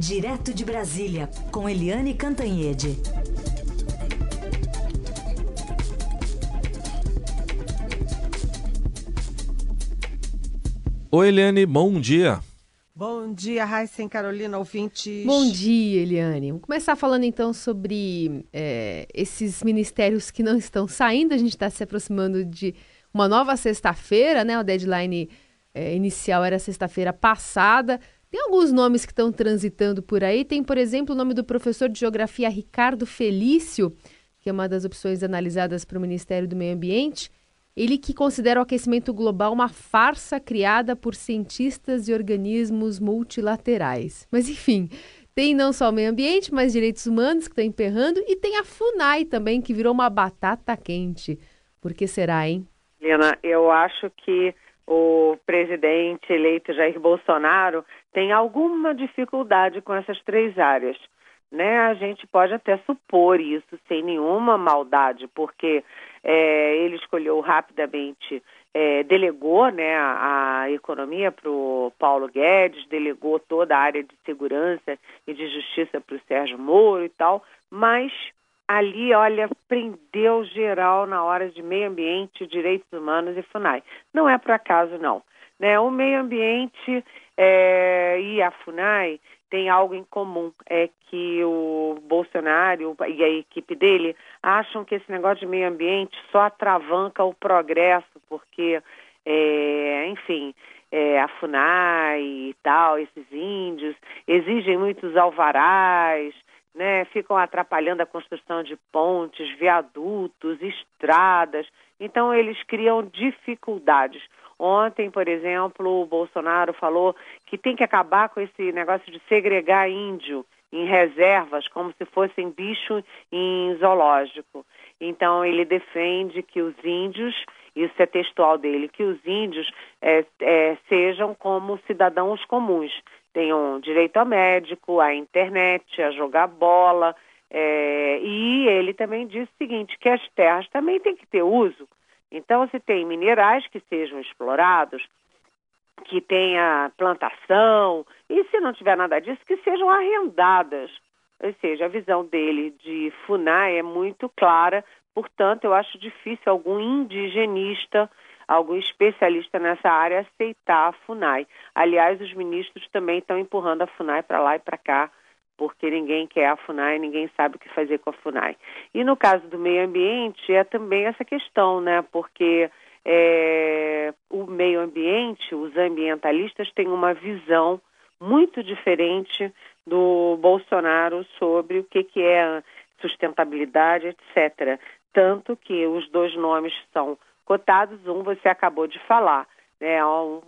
Direto de Brasília, com Eliane Cantanhede. Oi, Eliane, bom dia. Bom dia, Raíssa Carolina, ouvintes. Bom dia, Eliane. Vamos começar falando então sobre é, esses ministérios que não estão saindo. A gente está se aproximando de uma nova sexta-feira, né? O deadline é, inicial era sexta-feira passada. Tem alguns nomes que estão transitando por aí. Tem, por exemplo, o nome do professor de geografia Ricardo Felício, que é uma das opções analisadas para o Ministério do Meio Ambiente. Ele que considera o aquecimento global uma farsa criada por cientistas e organismos multilaterais. Mas, enfim, tem não só o meio ambiente, mas direitos humanos que está emperrando e tem a FUNAI também, que virou uma batata quente. Por que será, hein? Lena, eu acho que o presidente eleito Jair Bolsonaro tem alguma dificuldade com essas três áreas. Né? A gente pode até supor isso sem nenhuma maldade, porque é, ele escolheu rapidamente, é, delegou né, a, a economia para o Paulo Guedes, delegou toda a área de segurança e de justiça para o Sérgio Moro e tal, mas ali, olha, prendeu geral na hora de meio ambiente, direitos humanos e FUNAI. Não é por acaso, não. Né? O meio ambiente é, e a FUNAI têm algo em comum, é que o Bolsonaro e a equipe dele acham que esse negócio de meio ambiente só atravanca o progresso, porque, é, enfim, é, a FUNAI e tal, esses índios, exigem muitos alvarás, né, ficam atrapalhando a construção de pontes, viadutos, estradas. Então, eles criam dificuldades. Ontem, por exemplo, o Bolsonaro falou que tem que acabar com esse negócio de segregar índio em reservas, como se fossem bicho em zoológico. Então, ele defende que os índios, isso é textual dele, que os índios é, é, sejam como cidadãos comuns, tenham direito a médico, à internet, a jogar bola. É, e ele também disse o seguinte, que as terras também têm que ter uso. Então, se tem minerais que sejam explorados, que tenha plantação, e se não tiver nada disso, que sejam arrendadas. Ou seja, a visão dele de FUNAI é muito clara, portanto, eu acho difícil algum indigenista algum especialista nessa área aceitar a FUNAI. Aliás, os ministros também estão empurrando a FUNAI para lá e para cá, porque ninguém quer a FUNAI, ninguém sabe o que fazer com a FUNAI. E no caso do meio ambiente, é também essa questão, né? Porque é, o meio ambiente, os ambientalistas têm uma visão muito diferente do Bolsonaro sobre o que, que é sustentabilidade, etc. Tanto que os dois nomes são cotados, um você acabou de falar, né? Um,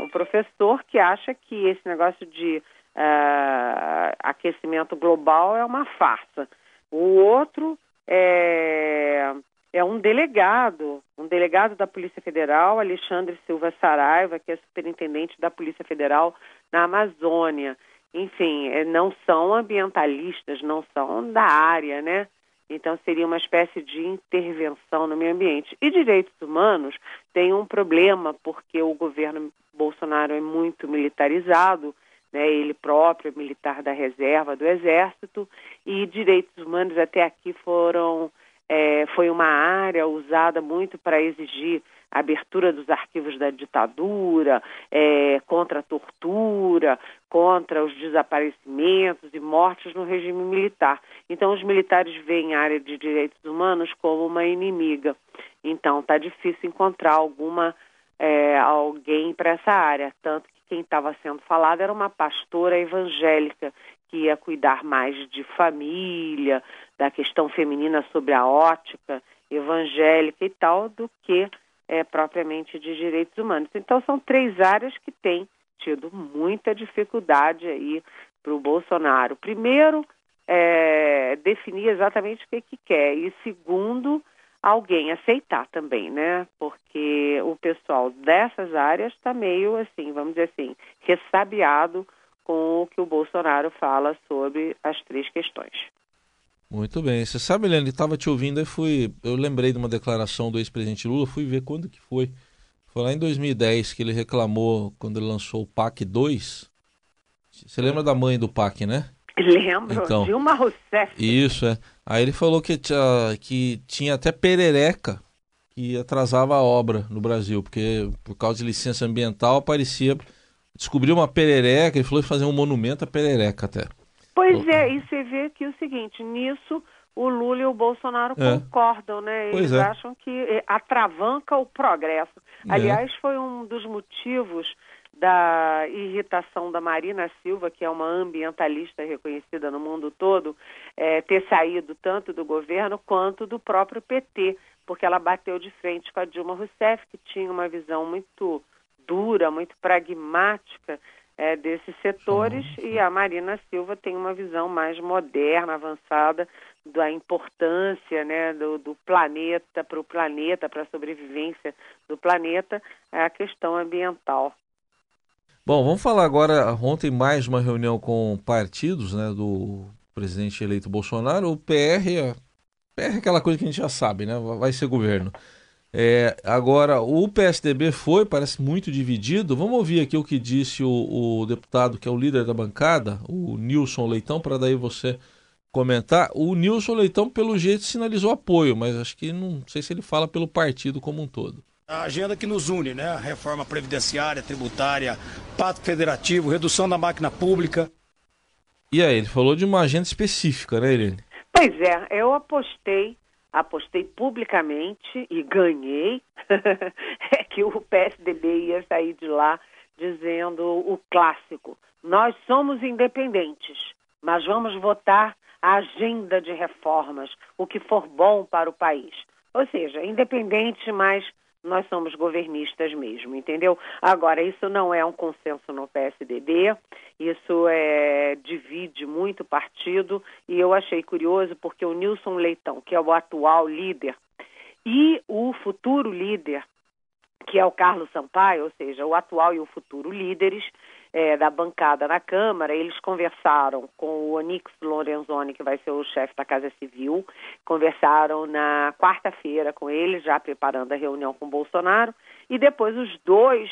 um professor que acha que esse negócio de uh, aquecimento global é uma farsa. O outro é, é um delegado, um delegado da Polícia Federal, Alexandre Silva Saraiva, que é superintendente da Polícia Federal na Amazônia. Enfim, é, não são ambientalistas, não são da área, né? Então, seria uma espécie de intervenção no meio ambiente. E direitos humanos tem um problema, porque o governo Bolsonaro é muito militarizado, né, ele próprio é militar da reserva do Exército, e direitos humanos até aqui foram é, foi uma área usada muito para exigir a abertura dos arquivos da ditadura, é, contra a tortura, contra os desaparecimentos e mortes no regime militar. Então, os militares veem a área de direitos humanos como uma inimiga. Então, está difícil encontrar alguma é, alguém para essa área. Tanto que quem estava sendo falado era uma pastora evangélica que ia cuidar mais de família, da questão feminina sobre a ótica evangélica e tal, do que é, propriamente de direitos humanos. Então, são três áreas que têm tido muita dificuldade aí para o Bolsonaro. Primeiro, é, definir exatamente o que, que quer. E segundo, alguém aceitar também, né? Porque o pessoal dessas áreas está meio assim, vamos dizer assim, ressabiado com o que o Bolsonaro fala sobre as três questões. Muito bem. Você sabe, Helene, estava te ouvindo e fui. Eu lembrei de uma declaração do ex-presidente Lula, fui ver quando que foi. Foi lá em 2010 que ele reclamou, quando ele lançou o PAC 2, Você lembra da mãe do PAC, né? Lembro, Então. Dilma Rousseff. Isso, é. Aí ele falou que tinha, que tinha até perereca que atrasava a obra no Brasil, porque por causa de licença ambiental aparecia. Descobriu uma perereca, ele falou que fazer um monumento à perereca até. Pois é, e você vê que o seguinte, nisso o Lula e o Bolsonaro É. concordam, né? Eles é. acham que eh, atravanca o progresso. É. Aliás, foi um dos motivos da irritação da Marina Silva, que é uma ambientalista reconhecida no mundo todo, eh, ter saído tanto do governo quanto do próprio PT, porque ela bateu de frente com a Dilma Rousseff, que tinha uma visão muito dura, muito pragmática eh, desses setores, e a Marina Silva tem uma visão mais moderna, avançada da importância né, do, do planeta para o planeta, para a sobrevivência do planeta, é a questão ambiental. Bom, vamos falar agora. Ontem mais uma reunião com partidos, né, do presidente eleito Bolsonaro. O PR, é- PR é aquela coisa que a gente já sabe, né? Vai ser governo. É, agora, o PSDB foi, parece muito dividido. Vamos ouvir aqui o que disse o, o deputado, que é o líder da bancada, o Nilson Leitão, para daí você comentar. O Nilson Leitão, pelo jeito, sinalizou apoio, mas acho que não sei se ele fala pelo partido como um todo. A agenda que nos une, né? A reforma previdenciária, tributária, pacto federativo, redução da máquina pública. E aí, ele falou de uma agenda específica, né, Irene? Pois é, eu apostei, apostei publicamente e ganhei, é que o PSDB ia sair de lá dizendo o clássico: nós somos independentes, mas vamos votar a agenda de reformas, o que for bom para o país. Ou seja, independente, mas nós somos governistas mesmo, entendeu? Agora, isso não é um consenso no PSDB, isso é, divide muito o partido, e eu achei curioso porque o Nilson Leitão, que é o atual líder, e o futuro líder, que é o Carlos Sampaio, ou seja, o atual e o futuro líderes eh, da bancada na Câmara, eles conversaram com o Onix Lorenzoni, que vai ser o chefe da Casa Civil, conversaram na quarta-feira com ele, já preparando a reunião com o Bolsonaro, e depois os dois,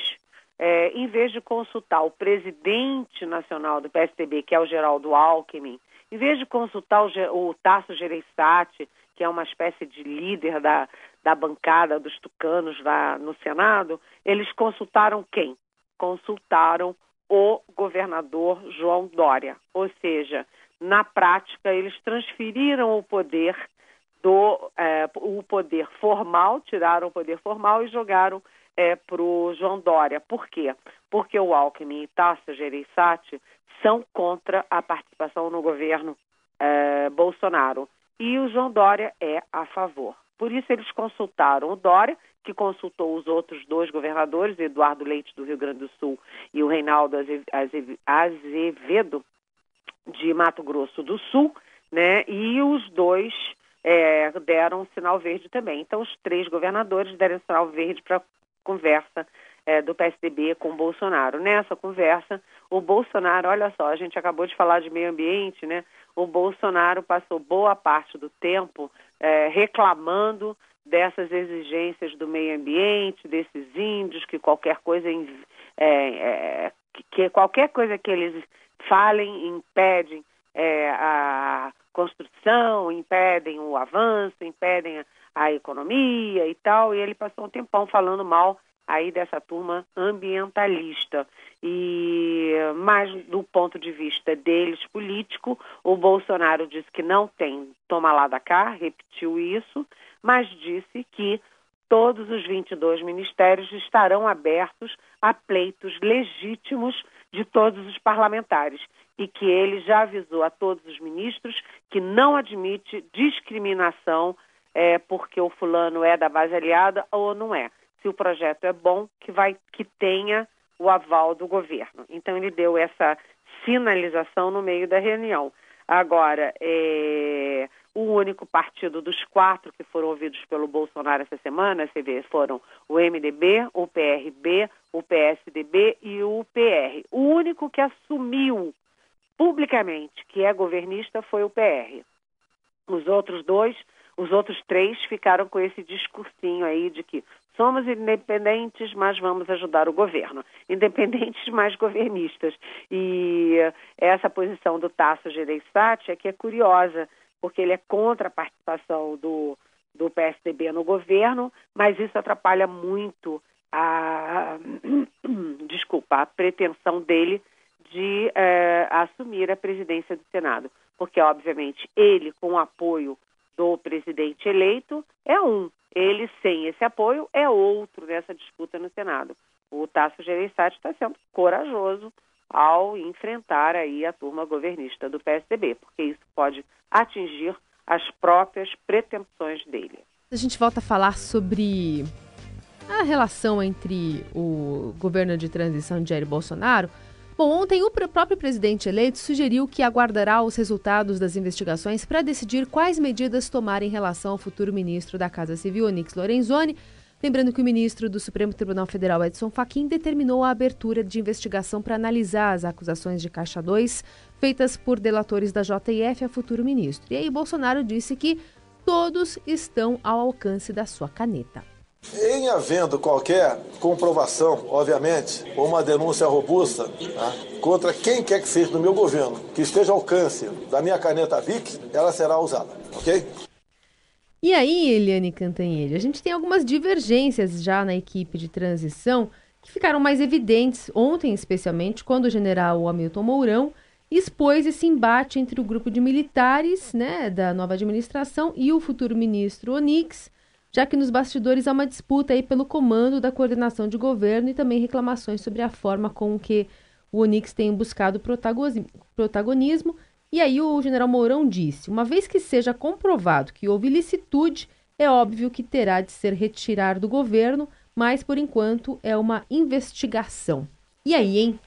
eh, em vez de consultar o presidente nacional do PSDB, que é o Geraldo Alckmin, em vez de consultar o, o Tasso Gereissati, que é uma espécie de líder da, da bancada dos tucanos lá no Senado, eles consultaram quem? Consultaram o governador João Dória. Ou seja, na prática, eles transferiram o poder do eh, o poder formal, tiraram o poder formal e jogaram para o João Dória. Por quê? Porque o Alckmin e Tasso Gereissati são contra a participação no governo eh, Bolsonaro. E o João Dória é a favor. Por isso eles consultaram o Dória, que consultou os outros dois governadores, Eduardo Leite do Rio Grande do Sul e o Reinaldo Aze- Aze- Azevedo de Mato Grosso do Sul, né? E os dois eh, deram um sinal verde também. Então os três governadores deram sinal verde para conversa eh, do PSDB com o Bolsonaro. Nessa conversa, o Bolsonaro, olha só, a gente acabou de falar de meio ambiente, né? O Bolsonaro passou boa parte do tempo eh, reclamando dessas exigências do meio ambiente, desses índios, que qualquer coisa, eh, eh, que- que qualquer coisa que eles falem impedem eh, a construção, impedem o avanço, impedem a, a economia e tal. E ele passou um tempão falando mal aí dessa turma ambientalista. E mas do ponto de vista deles político, o Bolsonaro disse que não tem toma lá da cá, repetiu isso, mas disse que todos os 22 ministérios estarão abertos a pleitos legítimos de todos os parlamentares e que ele já avisou a todos os ministros que não admite discriminação é, porque o fulano é da base aliada ou não é. Se o projeto é bom, que vai que tenha o aval do governo. Então ele deu essa sinalização no meio da reunião. Agora, é, o único partido dos quatro que foram ouvidos pelo Bolsonaro essa semana, você vê, foram o MDB, o PRB, o PSDB e o PR. O único que assumiu publicamente que é governista foi o PR. Os outros dois, Os outros três ficaram com esse discursinho aí de que somos independentes, mas vamos ajudar o governo. Independentes, mas governistas. E essa posição do Tasso Gereissati é que é curiosa, porque ele é contra a participação do, do PSDB no governo, mas isso atrapalha muito a, desculpa, a pretensão dele de é, assumir a presidência do Senado. Porque, obviamente, ele, com o apoio do presidente eleito, é um. Ele, sem esse apoio, é outro nessa disputa no Senado. O Tasso Gereissati está sendo corajoso ao enfrentar aí a turma governista do PSDB, porque isso pode atingir as próprias pretensões dele. A gente volta a falar sobre a relação entre o governo de transição de Jair Bolsonaro. Bom, ontem o próprio presidente eleito sugeriu que aguardará os resultados das investigações para decidir quais medidas tomar em relação ao futuro ministro da Casa Civil, Onix Lorenzoni. Lembrando que o ministro do Supremo Tribunal Federal, Edson Fachin, determinou a abertura de investigação para analisar as acusações de Caixa 2 feitas por delatores da JF a futuro ministro. E aí Bolsonaro disse que todos estão ao alcance da sua caneta. Em havendo qualquer comprovação, obviamente, ou uma denúncia robusta tá, contra quem quer que seja do meu governo que esteja ao alcance da minha caneta BIC, ela será usada, ok? E aí, Eliane Cantanhede, a gente tem algumas divergências já na equipe de transição que ficaram mais evidentes ontem, especialmente, quando o general Hamilton Mourão expôs esse embate entre o grupo de militares né, da nova administração e o futuro ministro Onix, já que nos bastidores há uma disputa aí pelo comando da coordenação de governo e também reclamações sobre a forma com que o Onix tem buscado protagonismo. E aí o general Mourão disse: uma vez que seja comprovado que houve licitude, é óbvio que terá de ser retirado do governo, mas por enquanto é uma investigação. E aí, hein?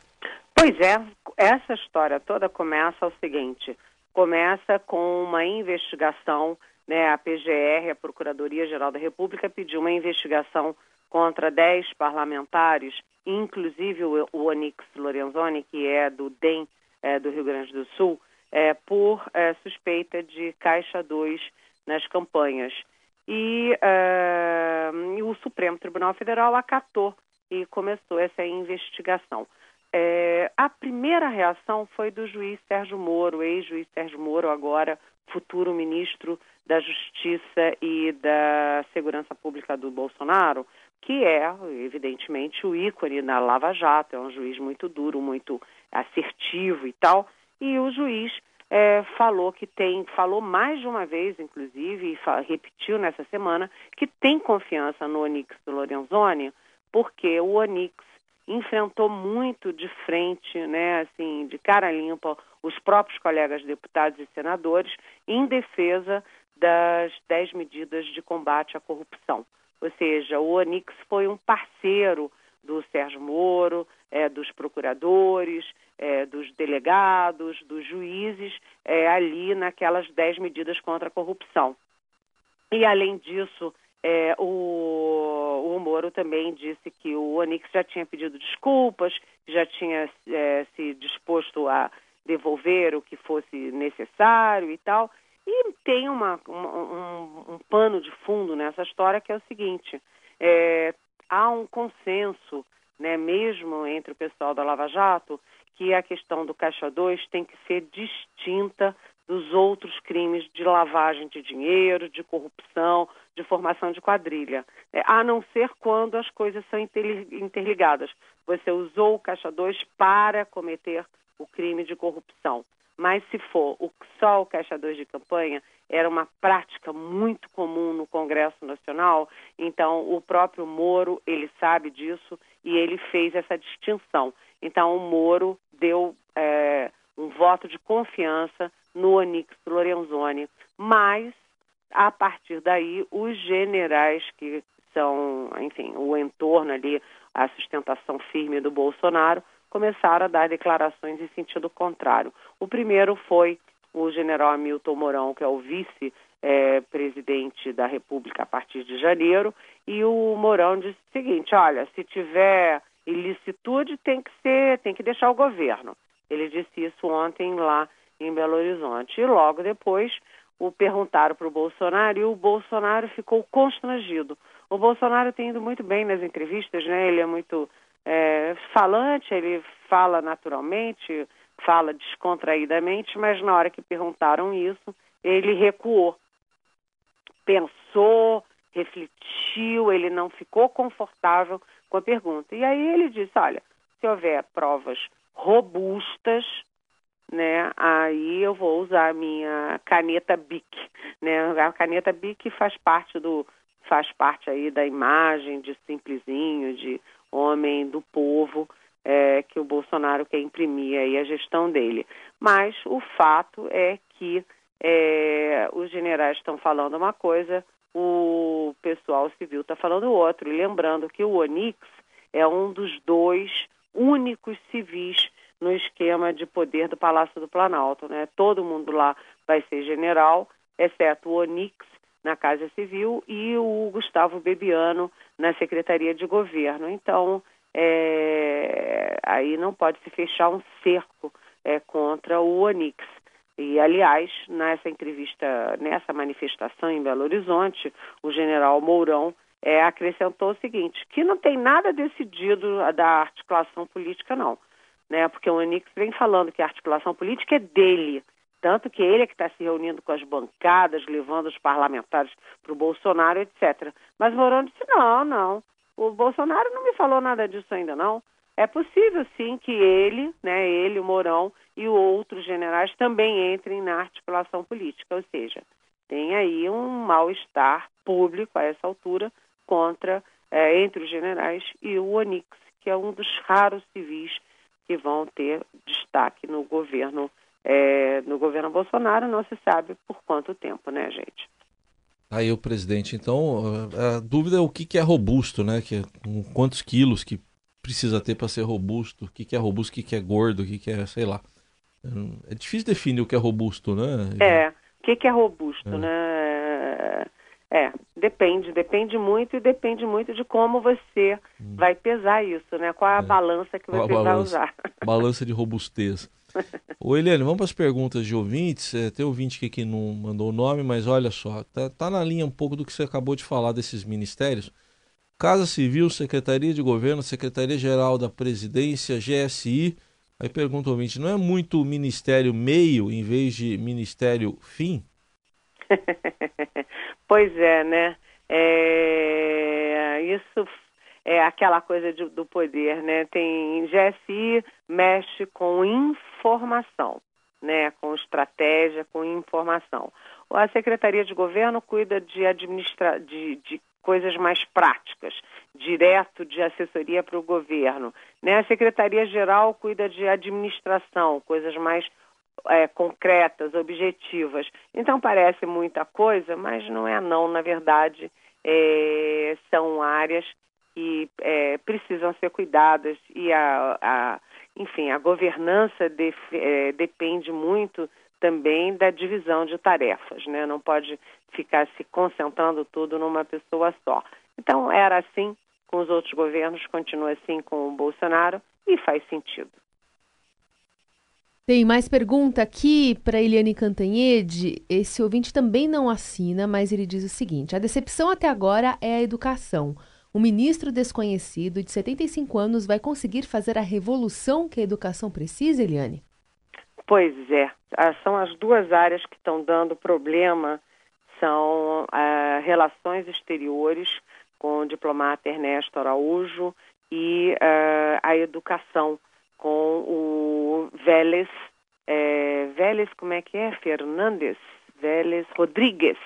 Pois é, essa história toda começa o seguinte: começa com uma investigação, né? A PGR, a Procuradoria-Geral da República, pediu uma investigação contra 10 parlamentares, inclusive o, o Onix Lorenzoni, que é do DEM é, do Rio Grande do Sul, é, por é, suspeita de Caixa 2 nas campanhas. E, é, e o Supremo Tribunal Federal acatou e começou essa investigação. É, a primeira reação foi do juiz Sérgio Moro, ex-juiz Sérgio Moro, agora futuro ministro da Justiça e da Segurança Pública do Bolsonaro, que é, evidentemente, o ícone na Lava Jato, é um juiz muito duro, muito assertivo e tal. E o juiz é, falou que tem, falou mais de uma vez, inclusive, e repetiu nessa semana, que tem confiança no Onix Lorenzoni, porque o Onix enfrentou muito de frente, né, assim, de cara limpa, os próprios colegas deputados e senadores em defesa das dez medidas de combate à corrupção. Ou seja, o Onix foi um parceiro do Sérgio Moro, é, dos procuradores, é, dos delegados, dos juízes, é, ali naquelas dez medidas contra a corrupção. E, além disso, é, o, o Moro também disse que o Onix já tinha pedido desculpas, já tinha é, se disposto a devolver o que fosse necessário e tal. E tem uma, uma um, um, pano de fundo nessa história que é o seguinte: é, há um consenso, né, mesmo entre o pessoal da Lava Jato, que a questão do Caixa 2 tem que ser distinta dos outros crimes de lavagem de dinheiro, de corrupção, de formação de quadrilha, é, a não ser quando as coisas são interligadas. Você usou o Caixa 2 para cometer o crime de corrupção. Mas se for o, só o Caixa 2 de campanha, era uma prática muito comum no Congresso Nacional, então o próprio Moro, ele sabe disso e ele fez essa distinção. Então o Moro deu é, um voto de confiança no Onix Lorenzoni, mas a partir daí os generais que são, enfim, o entorno ali, a sustentação firme do Bolsonaro, começaram a dar declarações em sentido contrário. O primeiro foi o general Hamilton Mourão, que é o vice-presidente da República a partir de janeiro, e o Mourão disse o seguinte: olha, se tiver ilicitude, tem que ser, tem que deixar o governo. Ele disse isso ontem lá em Belo Horizonte. E logo depois, o perguntaram para o Bolsonaro e o Bolsonaro ficou constrangido. O Bolsonaro tem ido muito bem nas entrevistas, né? Ele é muito é, falante, ele fala naturalmente, fala descontraídamente, mas na hora que perguntaram isso, ele recuou. Pensou, refletiu, ele não ficou confortável com a pergunta. E aí ele disse: olha, se houver provas robustas, né, aí eu vou usar a minha caneta BIC, né? A caneta BIC faz parte do faz parte aí da imagem de simplesinho, de homem do povo é, que o Bolsonaro quer imprimir aí a gestão dele. Mas o fato é que é, os generais estão falando uma coisa, o pessoal civil está falando outro. E lembrando que o Onix é um dos dois únicos civis no esquema de poder do Palácio do Planalto. Né? Todo mundo lá vai ser general, exceto o Onix na Casa Civil e o Gustavo Bebiano na Secretaria de Governo. Então, é, aí não pode se fechar um cerco é, contra o Onix. E, aliás, nessa entrevista, nessa manifestação em Belo Horizonte, o general Mourão é, acrescentou o seguinte, que não tem nada decidido da articulação política, não. Né? Porque o Onix vem falando que a articulação política é dele, tanto que ele é que está se reunindo com as bancadas, levando os parlamentares para o Bolsonaro, etc. Mas Mourão disse, não, não, o Bolsonaro não me falou nada disso ainda, não. É possível, sim, que ele, né, ele, o Mourão e outros generais também entrem na articulação política, ou seja, tem aí um mal-estar público a essa altura contra, é, entre os generais e o Onix, que é um dos raros civis que vão ter destaque no governo, é, no governo Bolsonaro, não se sabe por quanto tempo, né, gente? Aí o presidente, então, a dúvida é o que, que é robusto, né? Que, quantos quilos que precisa ter para ser robusto, o que, que é robusto, o que, que é gordo, o que, que é, sei lá. É difícil definir o que é robusto, né? É, o que, que é robusto, é. né? É, depende, depende muito e depende muito de como você hum. vai pesar isso, né? Qual é a é. balança que você vai usar. Balança de robustez. Ô Eliane, vamos para as perguntas de ouvintes. É, tem ouvinte aqui que não mandou o nome, mas olha só, tá, tá na linha um pouco do que você acabou de falar desses ministérios. Casa Civil, Secretaria de Governo, Secretaria-Geral da Presidência, GSI. Aí pergunta o ouvinte, não é muito ministério meio em vez de ministério fim? pois é, né? É... Isso é aquela coisa de, do poder, né? Tem GSI mexe com informação, né? Com estratégia, com informação. A Secretaria de Governo cuida de administrar de, de coisas mais práticas, direto de assessoria para o governo. Né? A Secretaria-Geral cuida de administração, coisas mais é, concretas, objetivas. Então parece muita coisa, mas não é não. Na verdade, é, são áreas que é, precisam ser cuidadas e a, a, enfim, a governança de, é, depende muito também da divisão de tarefas, né? Não pode ficar se concentrando tudo numa pessoa só. Então, era assim com os outros governos, continua assim com o Bolsonaro e faz sentido. Tem mais pergunta aqui para Eliane Cantanhede. Esse ouvinte também não assina, mas ele diz o seguinte: a decepção até agora é a educação. Um ministro desconhecido de 75 anos vai conseguir fazer a revolução que a educação precisa, Eliane? Pois é, ah, são as duas áreas que estão dando problema, são uh, relações exteriores com o diplomata Ernesto Araújo e uh, a educação com o Vélez, é, Vélez, como é que é? Fernandes, Vélez Rodrigues,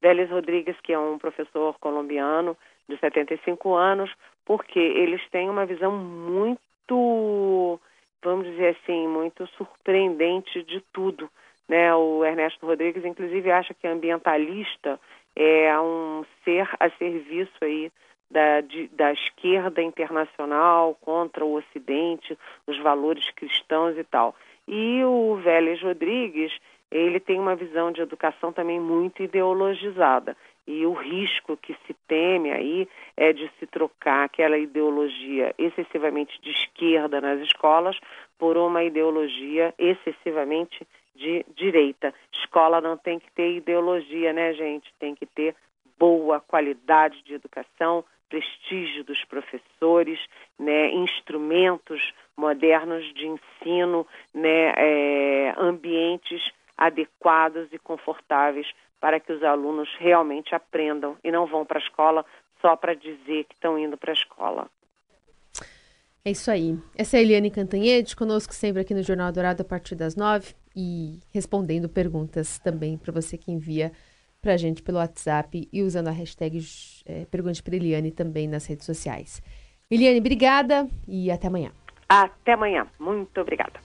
Vélez Rodrigues, que é um professor colombiano de 75 anos, porque eles têm uma visão muito vamos dizer assim, muito surpreendente de tudo. Né? O Ernesto Rodrigues, inclusive, acha que ambientalista é um ser a serviço aí da, de, da esquerda internacional contra o Ocidente, os valores cristãos e tal. E o Vélez Rodrigues, ele tem uma visão de educação também muito ideologizada. E o risco que se teme aí é de se trocar aquela ideologia excessivamente de esquerda nas escolas por uma ideologia excessivamente de direita. Escola não tem que ter ideologia, né, gente? Tem que ter boa qualidade de educação, prestígio dos professores, né, instrumentos modernos de ensino, né, é, ambientes adequados e confortáveis para que os alunos realmente aprendam e não vão para a escola só para dizer que estão indo para a escola. É isso aí. Essa é a Eliane Cantanhede, conosco sempre aqui no Jornal Dourado a partir das nove e respondendo perguntas também para você que envia para a gente pelo WhatsApp e usando a hashtag é, Pergunte para Eliane também nas redes sociais. Eliane, obrigada e até amanhã. Até amanhã. Muito obrigada.